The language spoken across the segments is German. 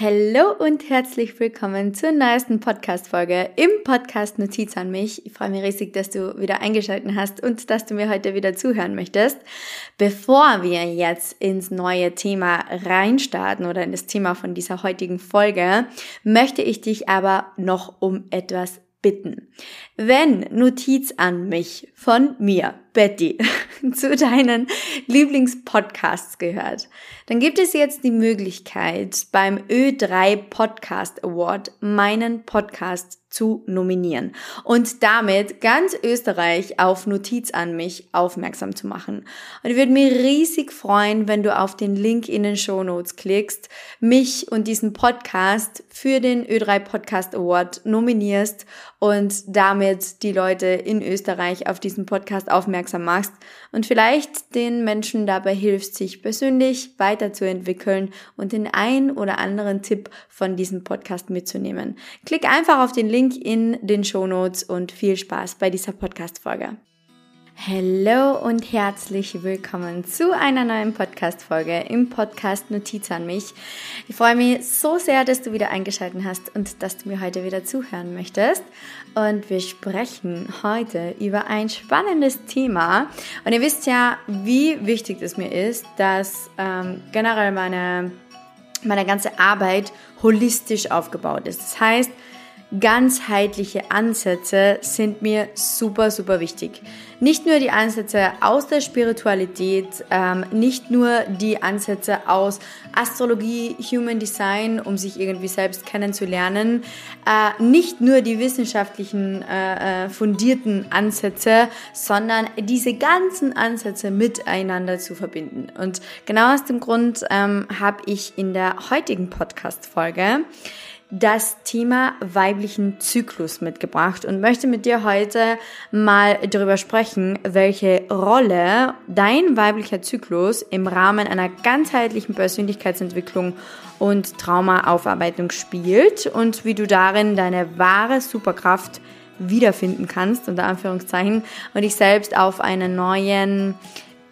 Hallo und herzlich willkommen zur neuesten Podcast-Folge im Podcast Notiz an mich. Ich freue mich riesig, dass du wieder eingeschaltet hast und dass du mir heute wieder zuhören möchtest. Bevor wir jetzt ins neue Thema reinstarten oder in das Thema von dieser heutigen Folge, möchte ich dich aber noch um etwas bitten. Wenn Notiz an mich von mir, Betty, zu deinen Lieblingspodcasts gehört, dann gibt es jetzt die Möglichkeit, beim Ö3 Podcast Award meinen Podcast zu nominieren und damit ganz Österreich auf Notiz an mich aufmerksam zu machen. Und ich würde mich riesig freuen, wenn du auf den Link in den Show Notes klickst, mich und diesen Podcast für den Ö3 Podcast Award nominierst und damit die Leute in Österreich auf diesen Podcast aufmerksam machst und vielleicht den Menschen dabei hilfst, sich persönlich weiterzuentwickeln und den ein oder anderen Tipp von diesem Podcast mitzunehmen. Klick einfach auf den Link in den Show Notes und viel Spaß bei dieser Podcast-Folge. Hallo und herzlich willkommen zu einer neuen Podcast-Folge im Podcast Notiz an mich. Ich freue mich so sehr, dass du wieder eingeschaltet hast und dass du mir heute wieder zuhören möchtest. Und wir sprechen heute über ein spannendes Thema. Und ihr wisst ja, wie wichtig es mir ist, dass ähm, generell meine, meine ganze Arbeit holistisch aufgebaut ist. Das heißt, ganzheitliche Ansätze sind mir super, super wichtig. Nicht nur die Ansätze aus der Spiritualität, ähm, nicht nur die Ansätze aus Astrologie, Human Design, um sich irgendwie selbst kennenzulernen, äh, nicht nur die wissenschaftlichen äh, äh fundierten Ansätze, sondern diese ganzen Ansätze miteinander zu verbinden. Und genau aus dem Grund ähm, habe ich in der heutigen Podcast-Folge das Thema weiblichen Zyklus mitgebracht und möchte mit dir heute mal darüber sprechen, welche Rolle dein weiblicher Zyklus im Rahmen einer ganzheitlichen Persönlichkeitsentwicklung und Traumaaufarbeitung spielt und wie du darin deine wahre Superkraft wiederfinden kannst, unter Anführungszeichen, und dich selbst auf einer neuen,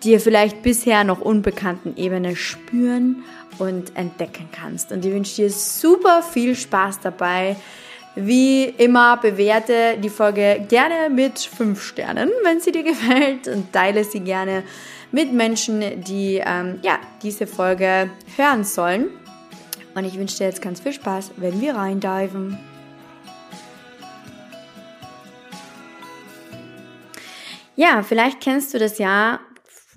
dir vielleicht bisher noch unbekannten Ebene spüren und entdecken kannst. Und ich wünsche dir super viel Spaß dabei. Wie immer bewerte die Folge gerne mit 5 Sternen, wenn sie dir gefällt und teile sie gerne mit Menschen, die ähm, ja, diese Folge hören sollen. Und ich wünsche dir jetzt ganz viel Spaß, wenn wir reindiven. Ja, vielleicht kennst du das ja,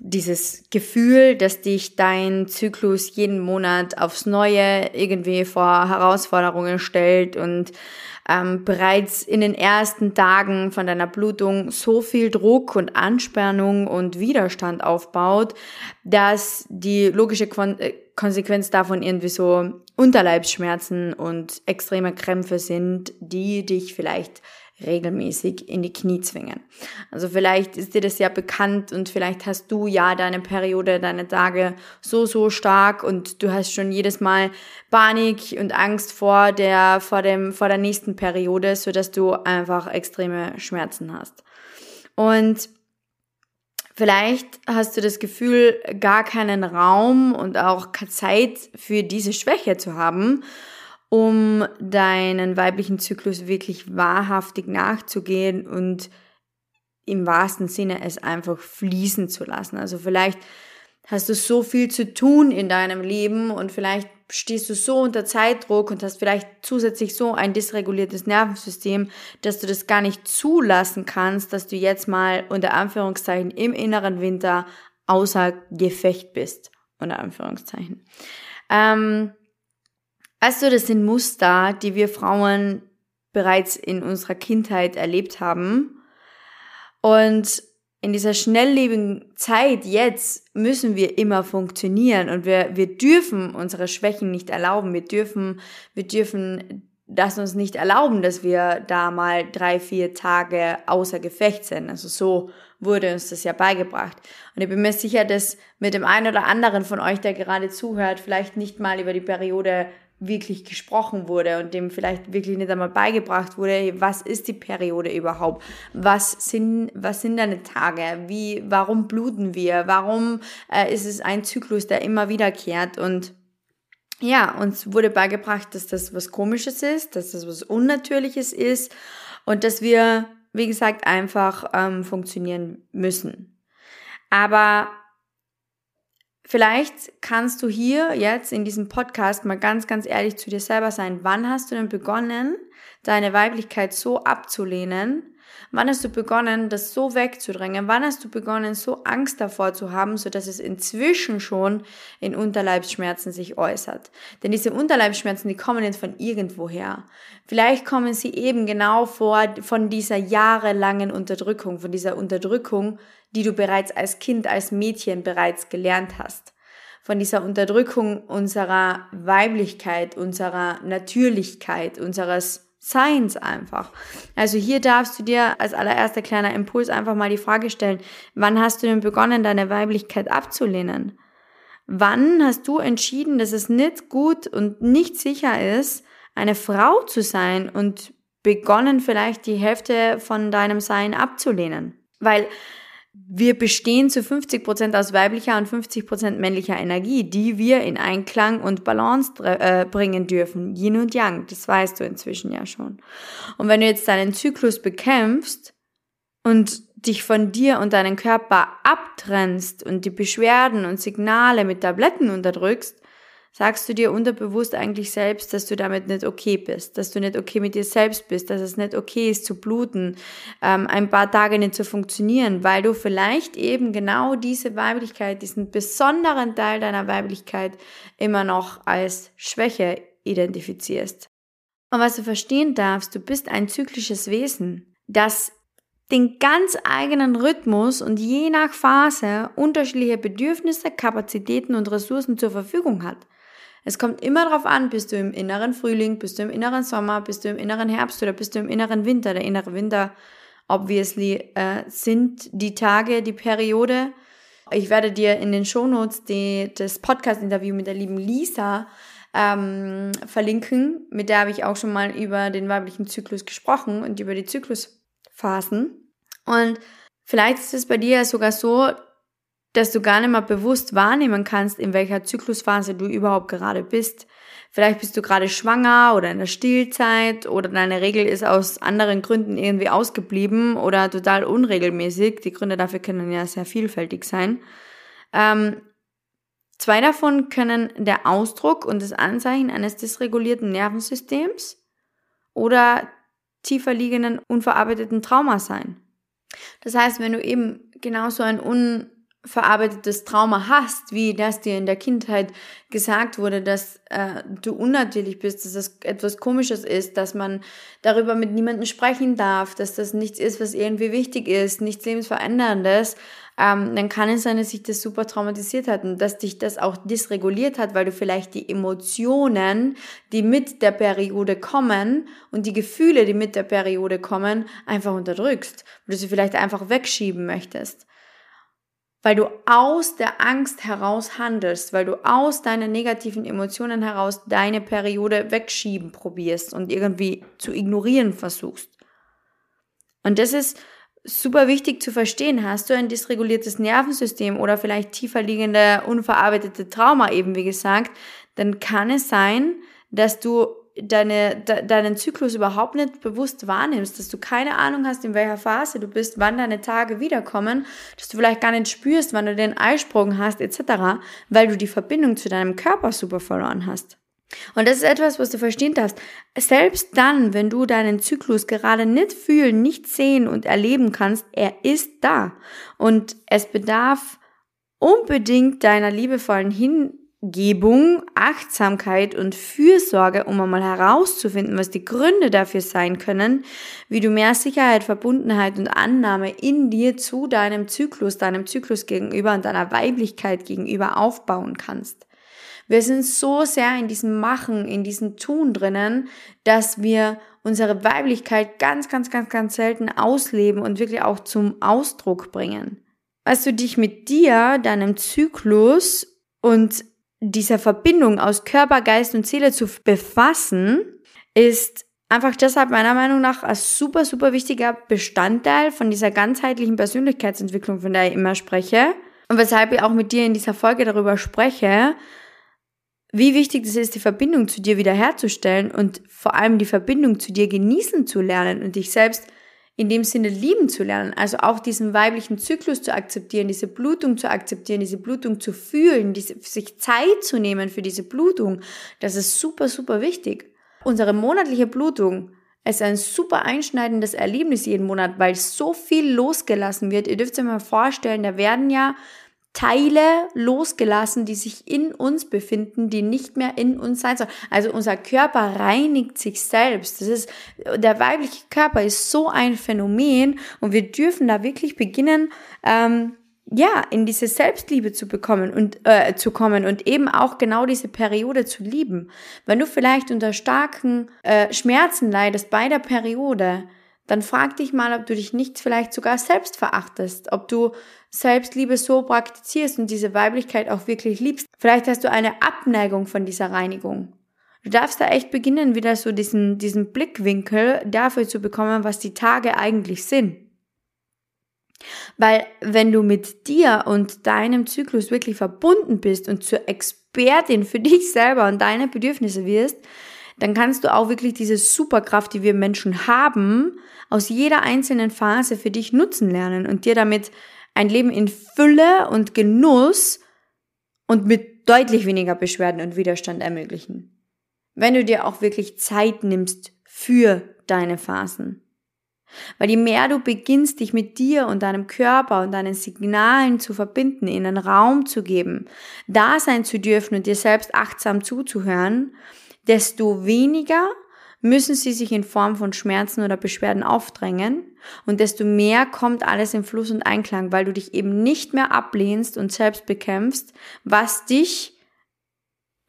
dieses Gefühl, dass dich dein Zyklus jeden Monat aufs Neue irgendwie vor Herausforderungen stellt und ähm, bereits in den ersten Tagen von deiner Blutung so viel Druck und Anspannung und Widerstand aufbaut, dass die logische Kon äh, Konsequenz davon irgendwie so Unterleibsschmerzen und extreme Krämpfe sind, die dich vielleicht regelmäßig in die Knie zwingen. Also vielleicht ist dir das ja bekannt und vielleicht hast du ja deine Periode, deine Tage so, so stark und du hast schon jedes Mal Panik und Angst vor der, vor dem, vor der nächsten Periode, so dass du einfach extreme Schmerzen hast. Und Vielleicht hast du das Gefühl, gar keinen Raum und auch keine Zeit für diese Schwäche zu haben um deinen weiblichen Zyklus wirklich wahrhaftig nachzugehen und im wahrsten Sinne es einfach fließen zu lassen. Also vielleicht hast du so viel zu tun in deinem Leben und vielleicht stehst du so unter Zeitdruck und hast vielleicht zusätzlich so ein dysreguliertes Nervensystem, dass du das gar nicht zulassen kannst, dass du jetzt mal unter Anführungszeichen im inneren Winter außer Gefecht bist. Unter Anführungszeichen. Ähm, Weißt du, das sind Muster, die wir Frauen bereits in unserer Kindheit erlebt haben. Und in dieser schnelllebigen Zeit jetzt müssen wir immer funktionieren und wir, wir dürfen unsere Schwächen nicht erlauben. Wir dürfen, wir dürfen das uns nicht erlauben, dass wir da mal drei, vier Tage außer Gefecht sind. Also so wurde uns das ja beigebracht. Und ich bin mir sicher, dass mit dem einen oder anderen von euch, der gerade zuhört, vielleicht nicht mal über die Periode wirklich gesprochen wurde und dem vielleicht wirklich nicht einmal beigebracht wurde, was ist die Periode überhaupt? Was sind, was sind deine Tage? Wie, warum bluten wir? Warum äh, ist es ein Zyklus, der immer wiederkehrt? Und ja, uns wurde beigebracht, dass das was Komisches ist, dass das was Unnatürliches ist und dass wir, wie gesagt, einfach ähm, funktionieren müssen. Aber vielleicht kannst du hier jetzt in diesem Podcast mal ganz, ganz ehrlich zu dir selber sein. Wann hast du denn begonnen, deine Weiblichkeit so abzulehnen, Wann hast du begonnen, das so wegzudrängen? Wann hast du begonnen, so Angst davor zu haben, so dass es inzwischen schon in Unterleibsschmerzen sich äußert? Denn diese Unterleibsschmerzen, die kommen nicht von irgendwoher. Vielleicht kommen sie eben genau vor von dieser jahrelangen Unterdrückung, von dieser Unterdrückung, die du bereits als Kind, als Mädchen bereits gelernt hast von dieser Unterdrückung unserer Weiblichkeit, unserer Natürlichkeit, unseres Seins einfach. Also hier darfst du dir als allererster kleiner Impuls einfach mal die Frage stellen, wann hast du denn begonnen, deine Weiblichkeit abzulehnen? Wann hast du entschieden, dass es nicht gut und nicht sicher ist, eine Frau zu sein und begonnen vielleicht die Hälfte von deinem Sein abzulehnen? Weil wir bestehen zu 50 Prozent aus weiblicher und 50 Prozent männlicher Energie, die wir in Einklang und Balance äh, bringen dürfen. Yin und Yang, das weißt du inzwischen ja schon. Und wenn du jetzt deinen Zyklus bekämpfst und dich von dir und deinem Körper abtrennst und die Beschwerden und Signale mit Tabletten unterdrückst, sagst du dir unterbewusst eigentlich selbst, dass du damit nicht okay bist, dass du nicht okay mit dir selbst bist, dass es nicht okay ist zu bluten, ähm, ein paar Tage nicht zu funktionieren, weil du vielleicht eben genau diese Weiblichkeit, diesen besonderen Teil deiner Weiblichkeit immer noch als Schwäche identifizierst. Und was du verstehen darfst, du bist ein zyklisches Wesen, das den ganz eigenen Rhythmus und je nach Phase unterschiedliche Bedürfnisse, Kapazitäten und Ressourcen zur Verfügung hat. Es kommt immer darauf an, bist du im inneren Frühling, bist du im inneren Sommer, bist du im inneren Herbst oder bist du im inneren Winter. Der innere Winter, obviously, äh, sind die Tage, die Periode. Ich werde dir in den Shownotes die, das Podcast-Interview mit der lieben Lisa ähm, verlinken. Mit der habe ich auch schon mal über den weiblichen Zyklus gesprochen und über die Zyklusphasen. Und vielleicht ist es bei dir sogar so, dass du gar nicht mehr bewusst wahrnehmen kannst, in welcher Zyklusphase du überhaupt gerade bist. Vielleicht bist du gerade schwanger oder in der Stillzeit oder deine Regel ist aus anderen Gründen irgendwie ausgeblieben oder total unregelmäßig. Die Gründe dafür können ja sehr vielfältig sein. Ähm, zwei davon können der Ausdruck und das Anzeichen eines dysregulierten Nervensystems oder tiefer liegenden unverarbeiteten Trauma sein. Das heißt, wenn du eben genauso ein un verarbeitetes Trauma hast, wie das dir in der Kindheit gesagt wurde, dass äh, du unnatürlich bist, dass das etwas Komisches ist, dass man darüber mit niemandem sprechen darf, dass das nichts ist, was irgendwie wichtig ist, nichts lebensveränderndes, ähm, dann kann es sein, dass sich das super traumatisiert hat und dass dich das auch dysreguliert hat, weil du vielleicht die Emotionen, die mit der Periode kommen und die Gefühle, die mit der Periode kommen, einfach unterdrückst, weil du sie vielleicht einfach wegschieben möchtest weil du aus der Angst heraus handelst, weil du aus deinen negativen Emotionen heraus deine Periode wegschieben probierst und irgendwie zu ignorieren versuchst. Und das ist super wichtig zu verstehen. Hast du ein dysreguliertes Nervensystem oder vielleicht tiefer liegende unverarbeitete Trauma eben, wie gesagt, dann kann es sein, dass du deine, de, deinen Zyklus überhaupt nicht bewusst wahrnimmst, dass du keine Ahnung hast, in welcher Phase du bist, wann deine Tage wiederkommen, dass du vielleicht gar nicht spürst, wann du den Eisprung hast, etc., weil du die Verbindung zu deinem Körper super verloren hast. Und das ist etwas, was du verstehen darfst. Selbst dann, wenn du deinen Zyklus gerade nicht fühlen, nicht sehen und erleben kannst, er ist da. Und es bedarf unbedingt deiner liebevollen Hin Gebung, Achtsamkeit und Fürsorge, um einmal herauszufinden, was die Gründe dafür sein können, wie du mehr Sicherheit, Verbundenheit und Annahme in dir zu deinem Zyklus, deinem Zyklus gegenüber und deiner Weiblichkeit gegenüber aufbauen kannst. Wir sind so sehr in diesem Machen, in diesem Tun drinnen, dass wir unsere Weiblichkeit ganz, ganz, ganz, ganz selten ausleben und wirklich auch zum Ausdruck bringen. Weißt du, dich mit dir, deinem Zyklus und dieser Verbindung aus Körper, Geist und Seele zu befassen, ist einfach deshalb meiner Meinung nach ein super, super wichtiger Bestandteil von dieser ganzheitlichen Persönlichkeitsentwicklung, von der ich immer spreche. Und weshalb ich auch mit dir in dieser Folge darüber spreche, wie wichtig es ist, die Verbindung zu dir wiederherzustellen und vor allem die Verbindung zu dir genießen zu lernen und dich selbst in dem Sinne lieben zu lernen. Also auch diesen weiblichen Zyklus zu akzeptieren, diese Blutung zu akzeptieren, diese Blutung zu fühlen, diese, sich Zeit zu nehmen für diese Blutung. Das ist super, super wichtig. Unsere monatliche Blutung ist ein super einschneidendes Erlebnis jeden Monat, weil so viel losgelassen wird. Ihr dürft euch mal vorstellen, da werden ja Teile losgelassen, die sich in uns befinden, die nicht mehr in uns sein sollen. Also unser Körper reinigt sich selbst. Das ist, der weibliche Körper ist so ein Phänomen und wir dürfen da wirklich beginnen, ähm, ja, in diese Selbstliebe zu bekommen und äh, zu kommen und eben auch genau diese Periode zu lieben. Wenn du vielleicht unter starken äh, Schmerzen leidest bei der Periode, dann frag dich mal, ob du dich nicht vielleicht sogar selbst verachtest, ob du Selbstliebe so praktizierst und diese Weiblichkeit auch wirklich liebst. Vielleicht hast du eine Abneigung von dieser Reinigung. Du darfst da echt beginnen, wieder so diesen, diesen Blickwinkel dafür zu bekommen, was die Tage eigentlich sind. Weil wenn du mit dir und deinem Zyklus wirklich verbunden bist und zur Expertin für dich selber und deine Bedürfnisse wirst, dann kannst du auch wirklich diese Superkraft, die wir Menschen haben, aus jeder einzelnen Phase für dich nutzen lernen und dir damit ein Leben in Fülle und Genuss und mit deutlich weniger Beschwerden und Widerstand ermöglichen. Wenn du dir auch wirklich Zeit nimmst für deine Phasen. Weil je mehr du beginnst, dich mit dir und deinem Körper und deinen Signalen zu verbinden, ihnen Raum zu geben, da sein zu dürfen und dir selbst achtsam zuzuhören, desto weniger müssen sie sich in Form von Schmerzen oder Beschwerden aufdrängen und desto mehr kommt alles in Fluss und Einklang, weil du dich eben nicht mehr ablehnst und selbst bekämpfst, was dich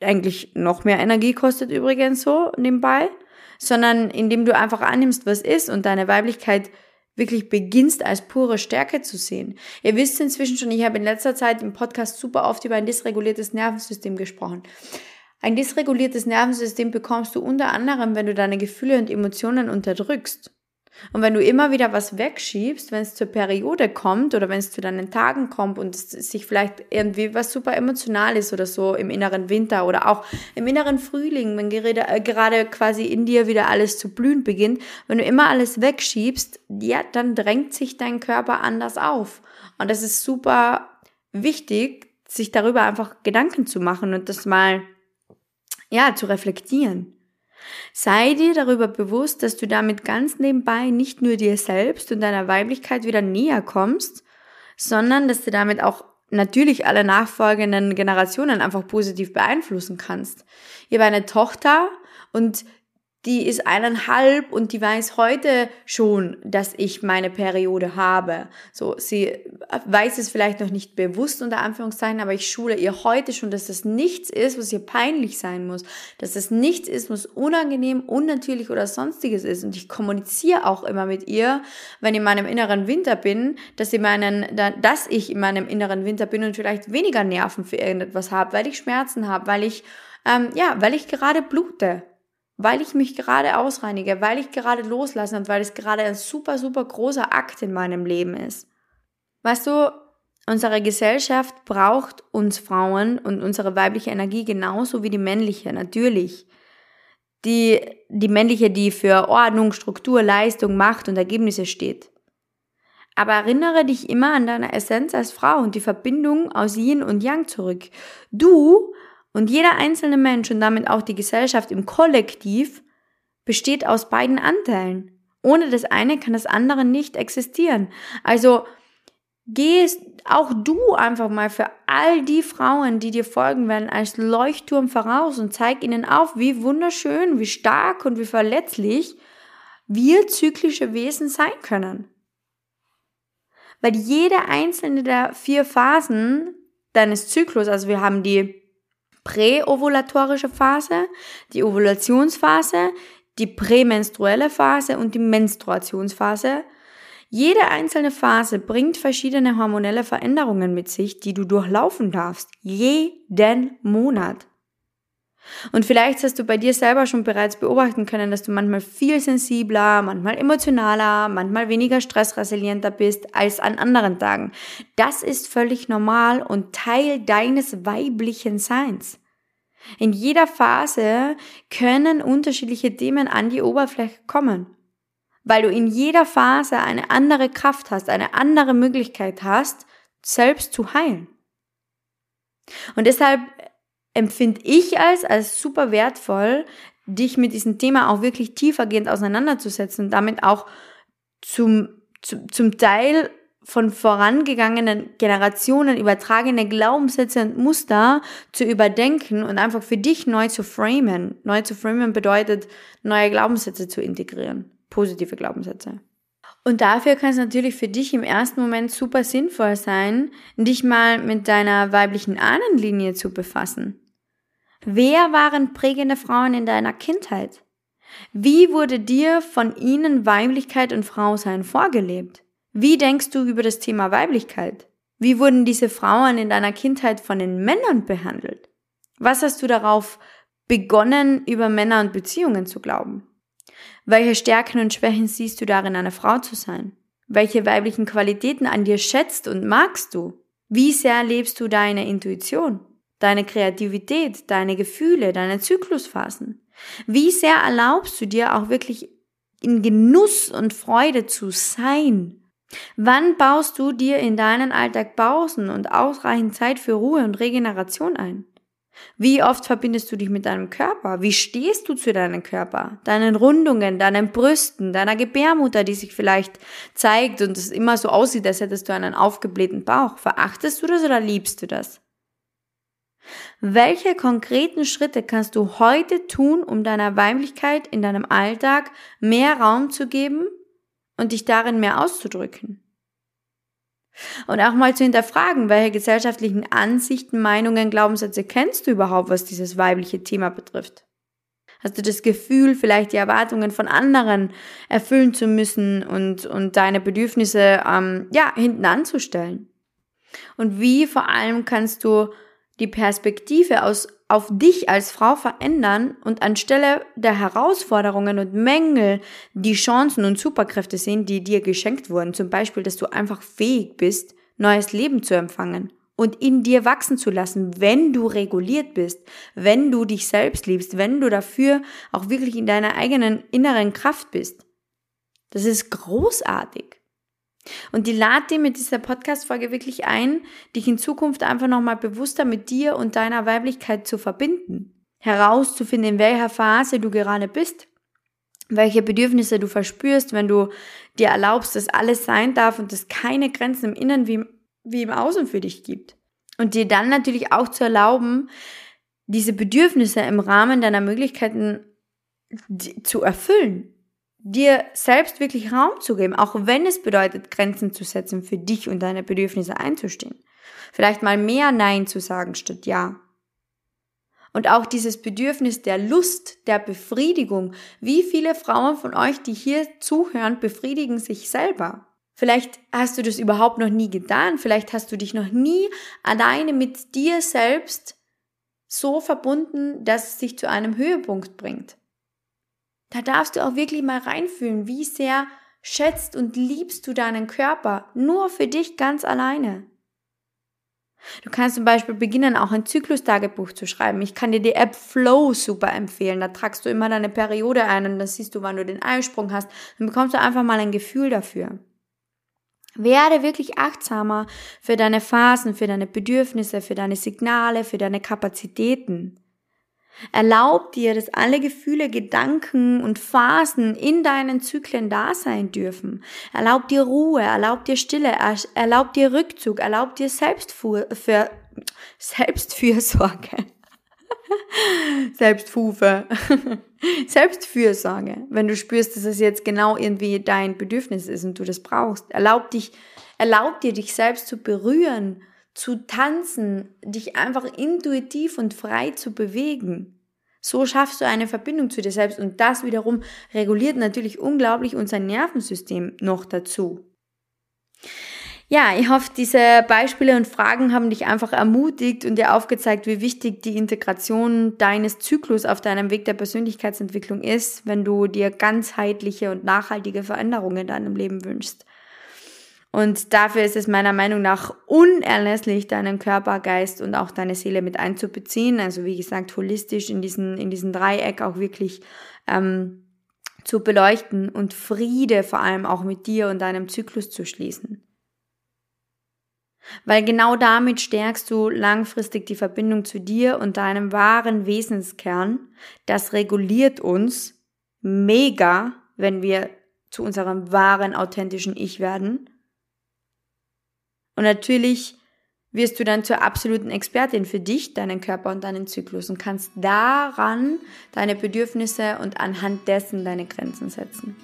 eigentlich noch mehr Energie kostet übrigens so nebenbei, sondern indem du einfach annimmst, was ist und deine Weiblichkeit wirklich beginnst als pure Stärke zu sehen. Ihr wisst inzwischen schon, ich habe in letzter Zeit im Podcast super oft über ein dysreguliertes Nervensystem gesprochen. Ein dysreguliertes Nervensystem bekommst du unter anderem, wenn du deine Gefühle und Emotionen unterdrückst. Und wenn du immer wieder was wegschiebst, wenn es zur Periode kommt oder wenn es zu deinen Tagen kommt und es sich vielleicht irgendwie was super emotional ist oder so im inneren Winter oder auch im inneren Frühling, wenn gerade, äh, gerade quasi in dir wieder alles zu blühen beginnt, wenn du immer alles wegschiebst, ja, dann drängt sich dein Körper anders auf. Und das ist super wichtig, sich darüber einfach Gedanken zu machen und das mal, ja, zu reflektieren. Sei dir darüber bewusst, dass du damit ganz nebenbei nicht nur dir selbst und deiner Weiblichkeit wieder näher kommst, sondern dass du damit auch natürlich alle nachfolgenden Generationen einfach positiv beeinflussen kannst. Ich habe eine Tochter und die ist eineinhalb und die weiß heute schon, dass ich meine Periode habe. So, sie weiß es vielleicht noch nicht bewusst unter Anführungszeichen, aber ich schule ihr heute schon, dass das nichts ist, was ihr peinlich sein muss, dass das nichts ist, was unangenehm, unnatürlich oder sonstiges ist. Und ich kommuniziere auch immer mit ihr, wenn ich in meinem inneren Winter bin, dass ich meinen, dass ich in meinem inneren Winter bin und vielleicht weniger Nerven für irgendetwas habe, weil ich Schmerzen habe, weil ich ähm, ja, weil ich gerade blute weil ich mich gerade ausreinige, weil ich gerade loslasse und weil es gerade ein super, super großer Akt in meinem Leben ist. Weißt du, unsere Gesellschaft braucht uns Frauen und unsere weibliche Energie genauso wie die männliche, natürlich. Die, die männliche, die für Ordnung, Struktur, Leistung, Macht und Ergebnisse steht. Aber erinnere dich immer an deine Essenz als Frau und die Verbindung aus Yin und Yang zurück. Du und jeder einzelne Mensch und damit auch die Gesellschaft im Kollektiv besteht aus beiden Anteilen. Ohne das eine kann das andere nicht existieren. Also gehst auch du einfach mal für all die Frauen, die dir folgen werden, als Leuchtturm voraus und zeig ihnen auf, wie wunderschön, wie stark und wie verletzlich wir zyklische Wesen sein können. Weil jede einzelne der vier Phasen deines Zyklus, also wir haben die präovulatorische Phase, die Ovulationsphase, die prämenstruelle Phase und die Menstruationsphase. Jede einzelne Phase bringt verschiedene hormonelle Veränderungen mit sich, die du durchlaufen darfst. Jeden Monat. Und vielleicht hast du bei dir selber schon bereits beobachten können, dass du manchmal viel sensibler, manchmal emotionaler, manchmal weniger stressresilienter bist als an anderen Tagen. Das ist völlig normal und Teil deines weiblichen Seins. In jeder Phase können unterschiedliche Themen an die Oberfläche kommen, weil du in jeder Phase eine andere Kraft hast, eine andere Möglichkeit hast, selbst zu heilen. Und deshalb empfinde ich als, als super wertvoll, dich mit diesem Thema auch wirklich tiefergehend auseinanderzusetzen und damit auch zum, zum, zum Teil von vorangegangenen Generationen übertragene Glaubenssätze und Muster zu überdenken und einfach für dich neu zu framen. Neu zu framen bedeutet, neue Glaubenssätze zu integrieren, positive Glaubenssätze. Und dafür kann es natürlich für dich im ersten Moment super sinnvoll sein, dich mal mit deiner weiblichen Ahnenlinie zu befassen. Wer waren prägende Frauen in deiner Kindheit? Wie wurde dir von ihnen Weiblichkeit und Frausein vorgelebt? Wie denkst du über das Thema Weiblichkeit? Wie wurden diese Frauen in deiner Kindheit von den Männern behandelt? Was hast du darauf begonnen, über Männer und Beziehungen zu glauben? Welche Stärken und Schwächen siehst du darin, eine Frau zu sein? Welche weiblichen Qualitäten an dir schätzt und magst du? Wie sehr lebst du deine Intuition, deine Kreativität, deine Gefühle, deine Zyklusphasen? Wie sehr erlaubst du dir auch wirklich in Genuss und Freude zu sein? Wann baust du dir in deinen Alltag Pausen und ausreichend Zeit für Ruhe und Regeneration ein? Wie oft verbindest du dich mit deinem Körper? Wie stehst du zu deinem Körper? Deinen Rundungen, deinen Brüsten, deiner Gebärmutter, die sich vielleicht zeigt und es immer so aussieht, als hättest du einen aufgeblähten Bauch. Verachtest du das oder liebst du das? Welche konkreten Schritte kannst du heute tun, um deiner Weiblichkeit in deinem Alltag mehr Raum zu geben und dich darin mehr auszudrücken. Und auch mal zu hinterfragen, welche gesellschaftlichen Ansichten, Meinungen, Glaubenssätze kennst du überhaupt, was dieses weibliche Thema betrifft? Hast du das Gefühl, vielleicht die Erwartungen von anderen erfüllen zu müssen und, und deine Bedürfnisse ähm, ja, hinten anzustellen? Und wie vor allem kannst du die Perspektive aus, auf dich als Frau verändern und anstelle der Herausforderungen und Mängel die Chancen und Superkräfte sehen, die dir geschenkt wurden. Zum Beispiel, dass du einfach fähig bist, neues Leben zu empfangen und in dir wachsen zu lassen, wenn du reguliert bist, wenn du dich selbst liebst, wenn du dafür auch wirklich in deiner eigenen inneren Kraft bist. Das ist großartig. Und die lade dir mit dieser Podcast-Folge wirklich ein, dich in Zukunft einfach nochmal bewusster mit dir und deiner Weiblichkeit zu verbinden. Herauszufinden, in welcher Phase du gerade bist, welche Bedürfnisse du verspürst, wenn du dir erlaubst, dass alles sein darf und es keine Grenzen im Inneren wie, wie im Außen für dich gibt. Und dir dann natürlich auch zu erlauben, diese Bedürfnisse im Rahmen deiner Möglichkeiten zu erfüllen dir selbst wirklich Raum zu geben, auch wenn es bedeutet, Grenzen zu setzen, für dich und deine Bedürfnisse einzustehen. Vielleicht mal mehr Nein zu sagen statt Ja. Und auch dieses Bedürfnis der Lust, der Befriedigung. Wie viele Frauen von euch, die hier zuhören, befriedigen sich selber? Vielleicht hast du das überhaupt noch nie getan. Vielleicht hast du dich noch nie alleine mit dir selbst so verbunden, dass es dich zu einem Höhepunkt bringt. Da darfst du auch wirklich mal reinfühlen, wie sehr schätzt und liebst du deinen Körper nur für dich ganz alleine. Du kannst zum Beispiel beginnen, auch ein Zyklustagebuch zu schreiben. Ich kann dir die App Flow super empfehlen. Da tragst du immer deine Periode ein und dann siehst du, wann du den Eisprung hast. Dann bekommst du einfach mal ein Gefühl dafür. Werde wirklich achtsamer für deine Phasen, für deine Bedürfnisse, für deine Signale, für deine Kapazitäten. Erlaub dir, dass alle Gefühle, Gedanken und Phasen in deinen Zyklen da sein dürfen. Erlaub dir Ruhe, erlaub dir Stille, erlaub dir Rückzug, erlaub dir Selbstfuhr, für, Selbstfürsorge. Selbstfufe. Selbstfürsorge. Wenn du spürst, dass es jetzt genau irgendwie dein Bedürfnis ist und du das brauchst. Erlaub dich, erlaub dir, dich selbst zu berühren zu tanzen, dich einfach intuitiv und frei zu bewegen. So schaffst du eine Verbindung zu dir selbst und das wiederum reguliert natürlich unglaublich unser Nervensystem noch dazu. Ja, ich hoffe, diese Beispiele und Fragen haben dich einfach ermutigt und dir aufgezeigt, wie wichtig die Integration deines Zyklus auf deinem Weg der Persönlichkeitsentwicklung ist, wenn du dir ganzheitliche und nachhaltige Veränderungen in deinem Leben wünschst. Und dafür ist es meiner Meinung nach unerlässlich, deinen Körper, Geist und auch deine Seele mit einzubeziehen. Also wie gesagt, holistisch in diesen, in diesen Dreieck auch wirklich ähm, zu beleuchten und Friede vor allem auch mit dir und deinem Zyklus zu schließen. Weil genau damit stärkst du langfristig die Verbindung zu dir und deinem wahren Wesenskern. Das reguliert uns mega, wenn wir zu unserem wahren, authentischen Ich werden. Und natürlich wirst du dann zur absoluten Expertin für dich, deinen Körper und deinen Zyklus und kannst daran deine Bedürfnisse und anhand dessen deine Grenzen setzen.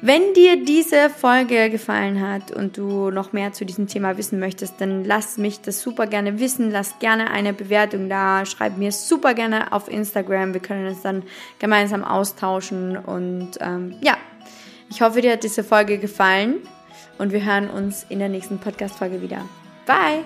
Wenn dir diese Folge gefallen hat und du noch mehr zu diesem Thema wissen möchtest, dann lass mich das super gerne wissen. Lass gerne eine Bewertung da. Schreib mir super gerne auf Instagram. Wir können uns dann gemeinsam austauschen. Und ähm, ja, ich hoffe, dir hat diese Folge gefallen und wir hören uns in der nächsten Podcast-Folge wieder. Bye!